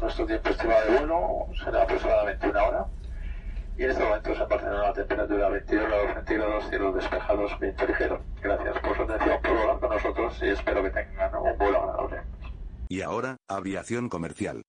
Nuestro tiempo estimado de vuelo será aproximadamente una hora. Y en este momento se Barcelona la temperatura 22 grados centígrados, cielos despejados, viento ligero. Gracias por su atención, por volar con nosotros y espero que tengan un vuelo agradable. Y ahora, aviación comercial.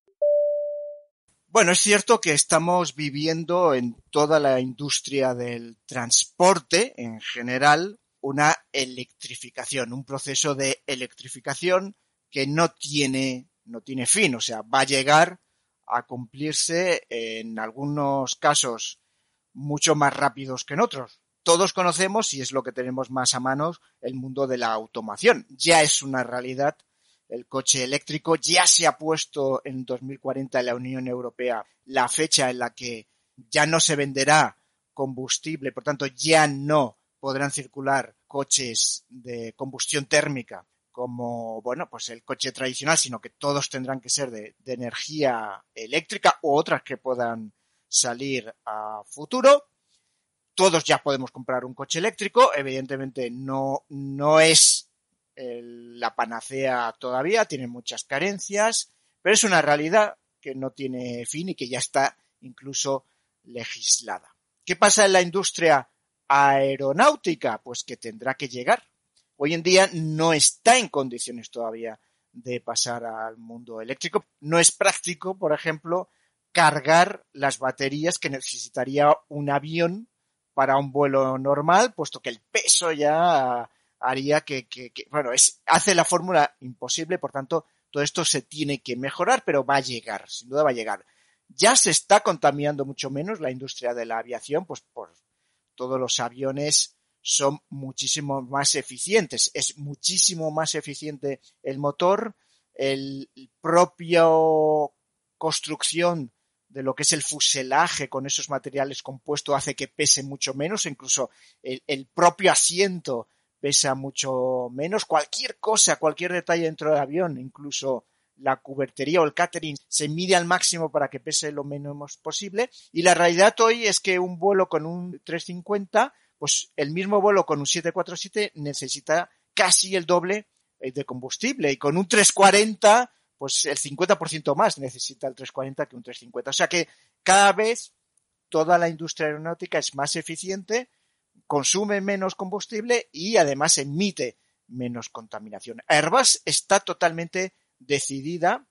Bueno, es cierto que estamos viviendo en toda la industria del transporte en general una electrificación, un proceso de electrificación que no tiene, no tiene fin, o sea, va a llegar a cumplirse en algunos casos mucho más rápidos que en otros. Todos conocemos, y es lo que tenemos más a mano, el mundo de la automación. Ya es una realidad. El coche eléctrico ya se ha puesto en 2040 en la Unión Europea la fecha en la que ya no se venderá combustible, por tanto ya no podrán circular coches de combustión térmica como, bueno, pues el coche tradicional, sino que todos tendrán que ser de, energía eléctrica o otras que puedan salir a futuro. Todos ya podemos comprar un coche eléctrico. Evidentemente no, no es la panacea todavía, tiene muchas carencias, pero es una realidad que no tiene fin y que ya está incluso legislada. ¿Qué pasa en la industria aeronáutica? Pues que tendrá que llegar hoy en día no está en condiciones todavía de pasar al mundo eléctrico. No es práctico, por ejemplo, cargar las baterías que necesitaría un avión para un vuelo normal, puesto que el peso ya haría que, bueno, es, hace la fórmula imposible, por tanto, todo esto se tiene que mejorar, pero va a llegar, sin duda va a llegar. Ya se está contaminando mucho menos la industria de la aviación, pues por todos los aviones son muchísimo más eficientes. Es muchísimo más eficiente el motor, el propio construcción de lo que es el fuselaje con esos materiales compuestos hace que pese mucho menos, incluso el, propio asiento pesa mucho menos. Cualquier cosa, cualquier detalle dentro del avión, incluso la cubertería o el catering, se mide al máximo para que pese lo menos posible. Y la realidad hoy es que un vuelo con un 350 pues el mismo vuelo con un 747 necesita casi el doble eh, de combustible y con un 340 pues el 50% más necesita el 340 que un 350. O sea que cada vez toda la industria aeronáutica es más eficiente, consume menos combustible y además emite menos contaminación. Airbus está totalmente decidida.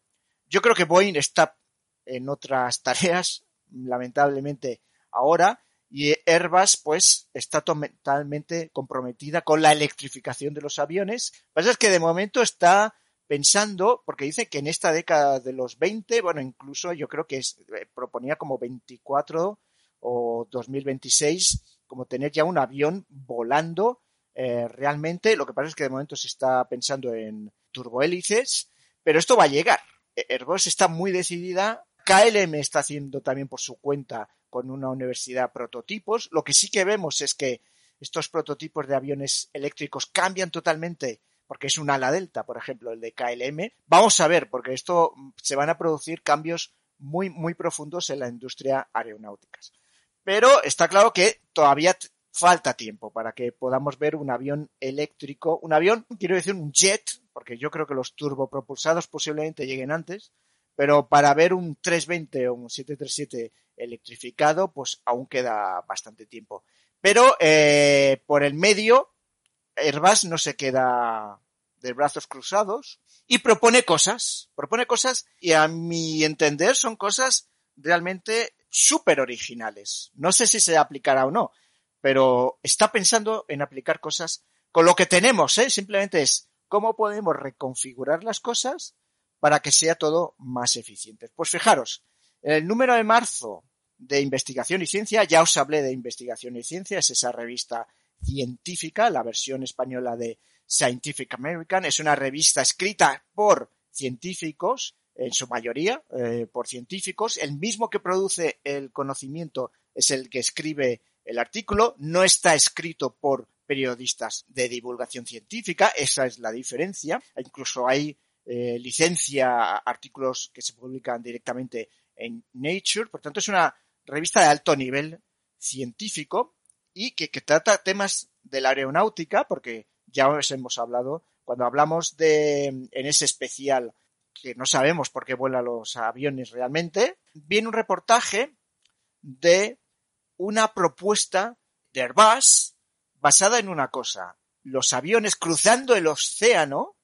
Yo creo que Boeing está en otras tareas, lamentablemente ahora, y Airbus pues está totalmente comprometida con la electrificación de los aviones. Lo que pasa es que de momento está pensando, porque dice que en esta década de los 20, bueno, incluso yo creo que es, eh, proponía como 24 o 2026, como tener ya un avión volando eh, realmente. Lo que pasa es que de momento se está pensando en turbohélices, pero esto va a llegar. Airbus está muy decidida. KLM está haciendo también por su cuenta con una universidad prototipos. Lo que sí que vemos es que estos prototipos de aviones eléctricos cambian totalmente porque es un ala delta, por ejemplo, el de KLM. Vamos a ver, porque esto se van a producir cambios muy, muy profundos en la industria aeronáutica. Pero está claro que todavía falta tiempo para que podamos ver un avión eléctrico, un avión, quiero decir un jet, porque yo creo que los turbopropulsados posiblemente lleguen antes, pero para ver un 320 o un 737 electrificado, pues aún queda bastante tiempo. Pero eh, por el medio, Airbus no se queda de brazos cruzados y propone cosas, propone cosas y a mi entender son cosas realmente súper originales. No sé si se aplicará o no, pero está pensando en aplicar cosas con lo que tenemos, ¿eh? simplemente es cómo podemos reconfigurar las cosas para que sea todo más eficiente. Pues fijaros, el número de marzo de Investigación y Ciencia, ya os hablé de Investigación y Ciencia, es esa revista científica, la versión española de Scientific American, es una revista escrita por científicos, en su mayoría eh, por científicos, el mismo que produce el conocimiento es el que escribe el artículo, no está escrito por periodistas de divulgación científica, esa es la diferencia, incluso hay eh, licencia artículos que se publican directamente en Nature. Por tanto, es una revista de alto nivel científico y que, trata temas de la aeronáutica, porque ya os hemos hablado, cuando hablamos de, en ese especial que no sabemos por qué vuelan los aviones realmente, viene un reportaje de una propuesta de Airbus basada en una cosa. Los aviones cruzando el océano,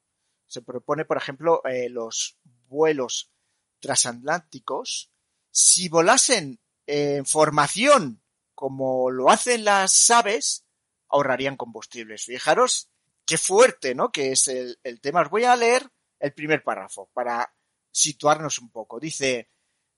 se propone, por ejemplo, eh, los vuelos transatlánticos, si volasen en formación como lo hacen las aves, ahorrarían combustibles. Fijaros qué fuerte, ¿no? Que es el, el tema. Os voy a leer el primer párrafo para situarnos un poco. Dice,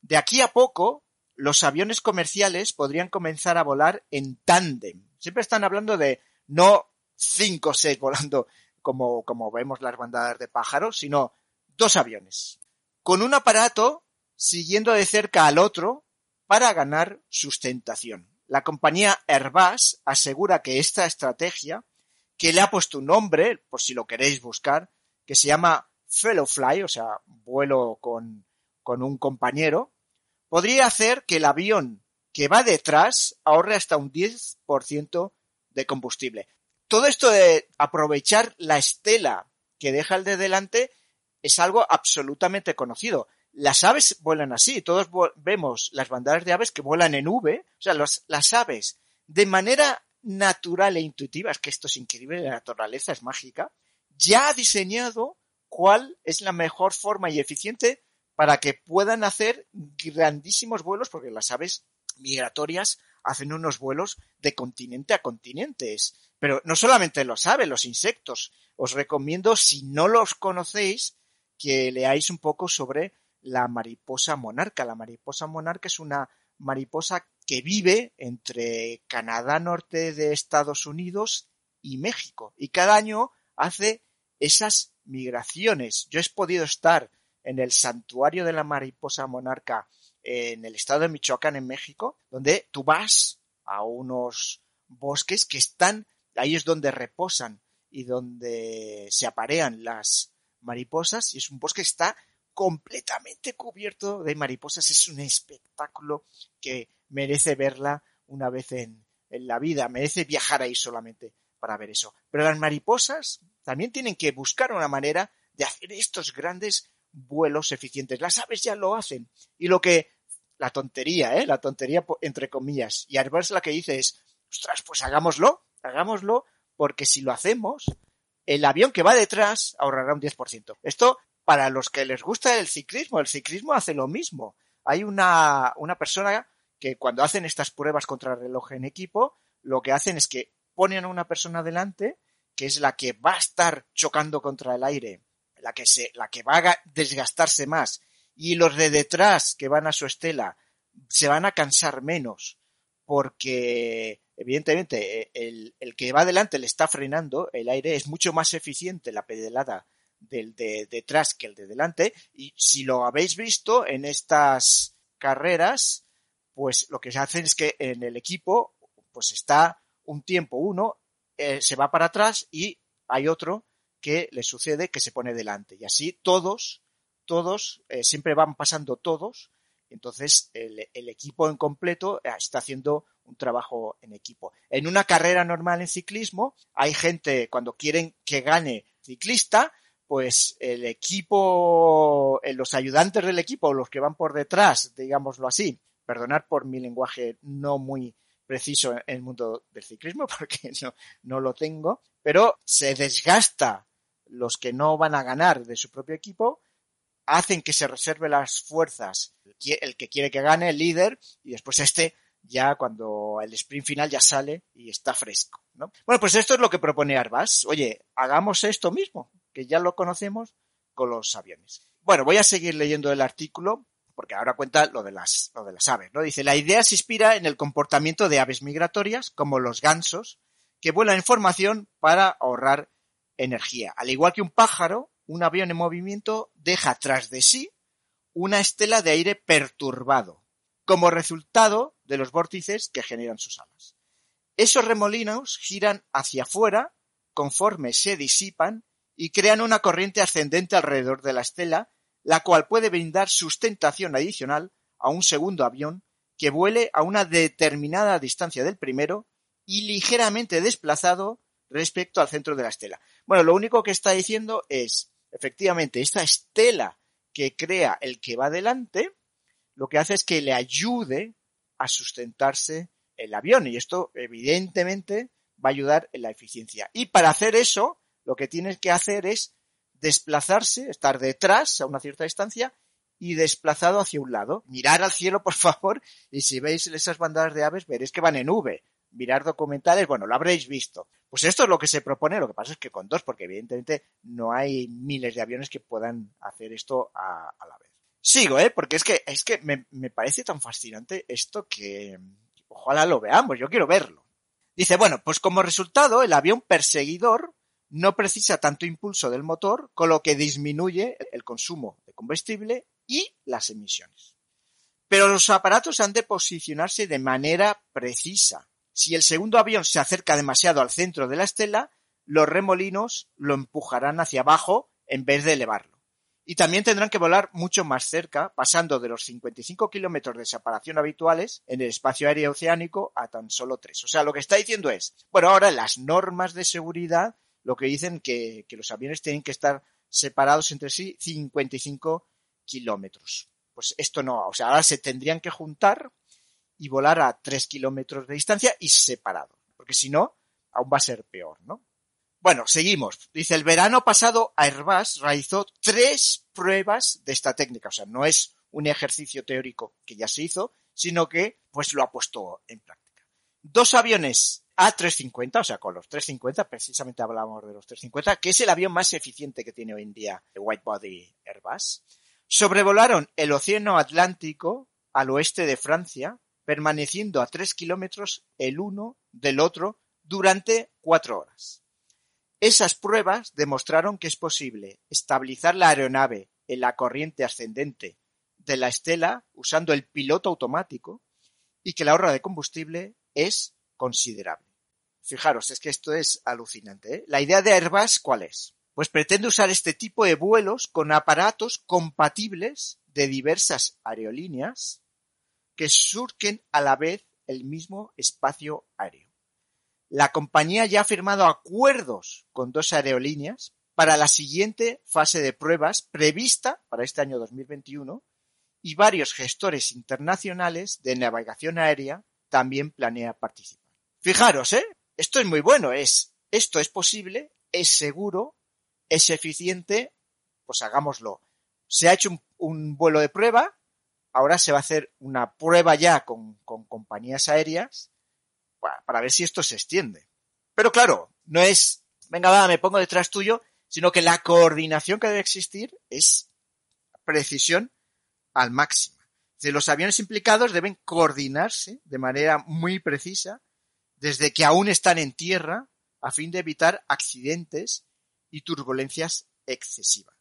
de aquí a poco, los aviones comerciales podrían comenzar a volar en tándem. Siempre están hablando de no cinco o seis volando como, como vemos las bandadas de pájaros, sino dos aviones. Con un aparato siguiendo de cerca al otro para ganar sustentación. La compañía Airbus asegura que esta estrategia, que le ha puesto un nombre, por si lo queréis buscar, que se llama fellow fly, o sea, vuelo con, con un compañero, podría hacer que el avión que va detrás ahorre hasta un 10% de combustible. Todo esto de aprovechar la estela que deja el de delante es algo absolutamente conocido. Las aves vuelan así, todos vemos las bandadas de aves que vuelan en V, o sea, las aves de manera natural e intuitiva, es que esto es increíble, la naturaleza es mágica, ya ha diseñado cuál es la mejor forma y eficiente para que puedan hacer grandísimos vuelos, porque las aves migratorias hacen unos vuelos de continente a continentes. Pero no solamente los aves, los insectos. Os recomiendo, si no los conocéis, que leáis un poco sobre la mariposa monarca. La mariposa monarca es una mariposa que vive entre Canadá norte de Estados Unidos y México. Y cada año hace esas migraciones. Yo he podido estar en el santuario de la mariposa monarca en el estado de Michoacán, en México, donde tú vas a unos bosques que están, ahí es donde reposan y donde se aparean las mariposas, y es un bosque que está completamente cubierto de mariposas. Es un espectáculo que merece verla una vez en, en la vida, merece viajar ahí solamente para ver eso. Pero las mariposas también tienen que buscar una manera de hacer estos grandes vuelos eficientes. Las aves ya lo hacen. Y lo que, la tontería, ¿eh? La tontería entre comillas. Y Airbus la que dice es, ostras, pues hagámoslo, hagámoslo, porque si lo hacemos, el avión que va detrás ahorrará un 10%. Esto, para los que les gusta el ciclismo, el ciclismo hace lo mismo. Hay una, una persona que cuando hacen estas pruebas contra el reloj en equipo, lo que hacen es que ponen a una persona delante, que es la que va a estar chocando contra el aire la que se, la que va a desgastarse más y los de detrás que van a su estela se van a cansar menos porque evidentemente el, el que va adelante le está frenando el aire es mucho más eficiente la pedalada del de detrás que el de delante y si lo habéis visto en estas carreras pues lo que se hace es que en el equipo pues está un tiempo uno eh, se va para atrás y hay otro que le sucede que se pone delante. Y así todos, todos, eh, siempre van pasando todos. Entonces el, el, equipo en completo eh, está haciendo un trabajo en equipo. En una carrera normal en ciclismo hay gente cuando quieren que gane ciclista, pues el equipo, eh, los ayudantes del equipo, los que van por detrás, digámoslo así, perdonar por mi lenguaje no muy preciso en el mundo del ciclismo porque no, no lo tengo, pero se desgasta los que no van a ganar de su propio equipo hacen que se reserve las fuerzas el que quiere que gane, el líder, y después este ya cuando el sprint final ya sale y está fresco, ¿no? Bueno, pues esto es lo que propone Arbas. Oye, hagamos esto mismo, que ya lo conocemos con los aviones. Bueno, voy a seguir leyendo el artículo porque ahora cuenta lo de las, lo de las aves, ¿no? Dice, la idea se inspira en el comportamiento de aves migratorias, como los gansos, que vuelan en formación para ahorrar energía. Al igual que un pájaro, un avión en movimiento deja tras de sí una estela de aire perturbado, como resultado de los vórtices que generan sus alas. Esos remolinos giran hacia afuera conforme se disipan y crean una corriente ascendente alrededor de la estela, la cual puede brindar sustentación adicional a un segundo avión que vuele a una determinada distancia del primero y ligeramente desplazado respecto al centro de la estela. Bueno, lo único que está diciendo es, efectivamente, esta estela que crea el que va delante, lo que hace es que le ayude a sustentarse el avión y esto evidentemente va a ayudar en la eficiencia. Y para hacer eso, lo que tienes que hacer es desplazarse, estar detrás a una cierta distancia y desplazado hacia un lado. Mirar al cielo, por favor, y si veis esas bandadas de aves, veréis que van en V. Mirar documentales, bueno, lo habréis visto. Pues esto es lo que se propone, lo que pasa es que con dos, porque evidentemente no hay miles de aviones que puedan hacer esto a, la vez. Sigo, ¿eh? Porque es que, es que me, me parece tan fascinante esto que ojalá lo veamos, yo quiero verlo. Dice, bueno, pues como resultado, el avión perseguidor no precisa tanto impulso del motor, con lo que disminuye el consumo de combustible y las emisiones. Pero los aparatos han de posicionarse de manera precisa. Si el segundo avión se acerca demasiado al centro de la estela, los remolinos lo empujarán hacia abajo en vez de elevarlo. Y también tendrán que volar mucho más cerca, pasando de los 55 kilómetros de separación habituales en el espacio aéreo oceánico a tan solo 3. O sea, lo que está diciendo es, bueno, ahora las normas de seguridad lo que dicen que, que los aviones tienen que estar separados entre sí 55 kilómetros. Pues esto no, o sea, ahora se tendrían que juntar y volar a 3 kilómetros de distancia y separado, porque si no, aún va a ser peor, ¿no? Bueno, seguimos. Dice, el verano pasado Airbus realizó tres pruebas de esta técnica. O sea, no es un ejercicio teórico que ya se hizo, sino que pues lo ha puesto en práctica. Dos aviones A350, o sea, con los 350, precisamente hablamos de los 350, que es el avión más eficiente que tiene hoy en día el Whitebody Airbus, sobrevolaron el Océano Atlántico al oeste de Francia, permaneciendo a tres kilómetros el uno del otro durante cuatro horas. Esas pruebas demostraron que es posible estabilizar la aeronave en la corriente ascendente de la estela usando el piloto automático y que la ahorra de combustible es considerable. Fijaros, es que esto es alucinante. ¿eh? La idea de Airbus, ¿cuál es? Pues pretende usar este tipo de vuelos con aparatos compatibles de diversas aerolíneas que surquen a la vez el mismo espacio aéreo. La compañía ya ha firmado acuerdos con dos aerolíneas para la siguiente fase de pruebas prevista para este año 2021 y varios gestores internacionales de navegación aérea también planea participar. Fijaros, ¿eh? Esto es muy bueno, es, esto es posible, es seguro, es eficiente, pues hagámoslo. Se ha hecho un, vuelo de prueba, ahora se va a hacer una prueba ya con, compañías aéreas para, ver si esto se extiende. Pero claro, no es, venga, va, me pongo detrás tuyo, sino que la coordinación que debe existir es precisión al máximo. los aviones implicados deben coordinarse de manera muy precisa desde que aún están en tierra a fin de evitar accidentes y turbulencias excesivas.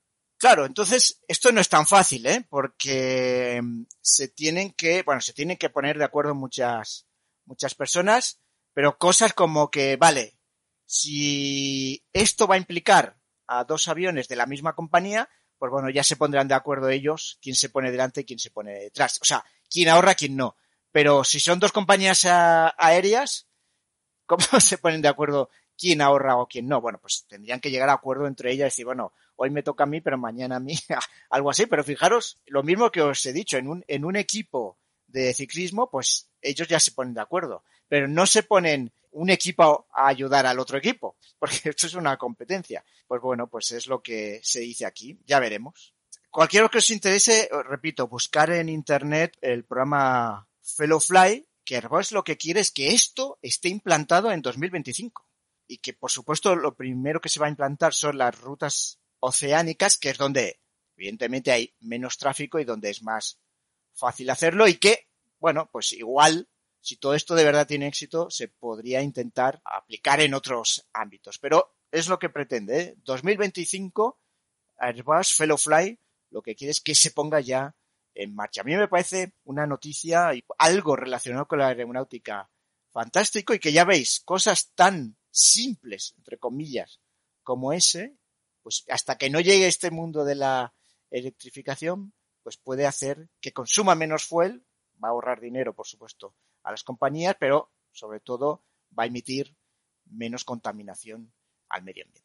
Claro, entonces esto no es tan fácil, ¿eh? Porque se tienen que, bueno, se tienen que poner de acuerdo muchas, muchas personas, pero cosas como que, vale, si esto va a implicar a dos aviones de la misma compañía, pues bueno, ya se pondrán de acuerdo ellos quién se pone delante y quién se pone detrás. O sea, quién ahorra, quién no. Pero si son dos compañías aéreas, ¿cómo se ponen de acuerdo quién ahorra o quién no? Bueno, pues tendrían que llegar a acuerdo entre ellas y decir, bueno, hoy me toca a mí, pero mañana a mí, algo así. Pero fijaros, lo mismo que os he dicho, en un, en un equipo de ciclismo, pues ellos ya se ponen de acuerdo, pero no se ponen un equipo a ayudar al otro equipo, porque esto es una competencia. Pues bueno, pues es lo que se dice aquí, ya veremos. Cualquiera que os interese, repito, buscar en internet el programa Fellowfly, que Airbus lo que quiere es que esto esté implantado en 2025. Y que, por supuesto, lo primero que se va a implantar son las rutas oceánicas, que es donde, evidentemente, hay menos tráfico y donde es más fácil hacerlo y que, bueno, pues igual, si todo esto de verdad tiene éxito, se podría intentar aplicar en otros ámbitos. Pero es lo que pretende. ¿eh? 2025, Airbus Fellowfly lo que quiere es que se ponga ya en marcha. A mí me parece una noticia y algo relacionado con la aeronáutica fantástico y que ya veis, cosas tan simples, entre comillas, como ese, pues hasta que no llegue este mundo de la electrificación, pues puede hacer que consuma menos fuel, va a ahorrar dinero, por supuesto, a las compañías, pero sobre todo va a emitir menos contaminación al medio ambiente.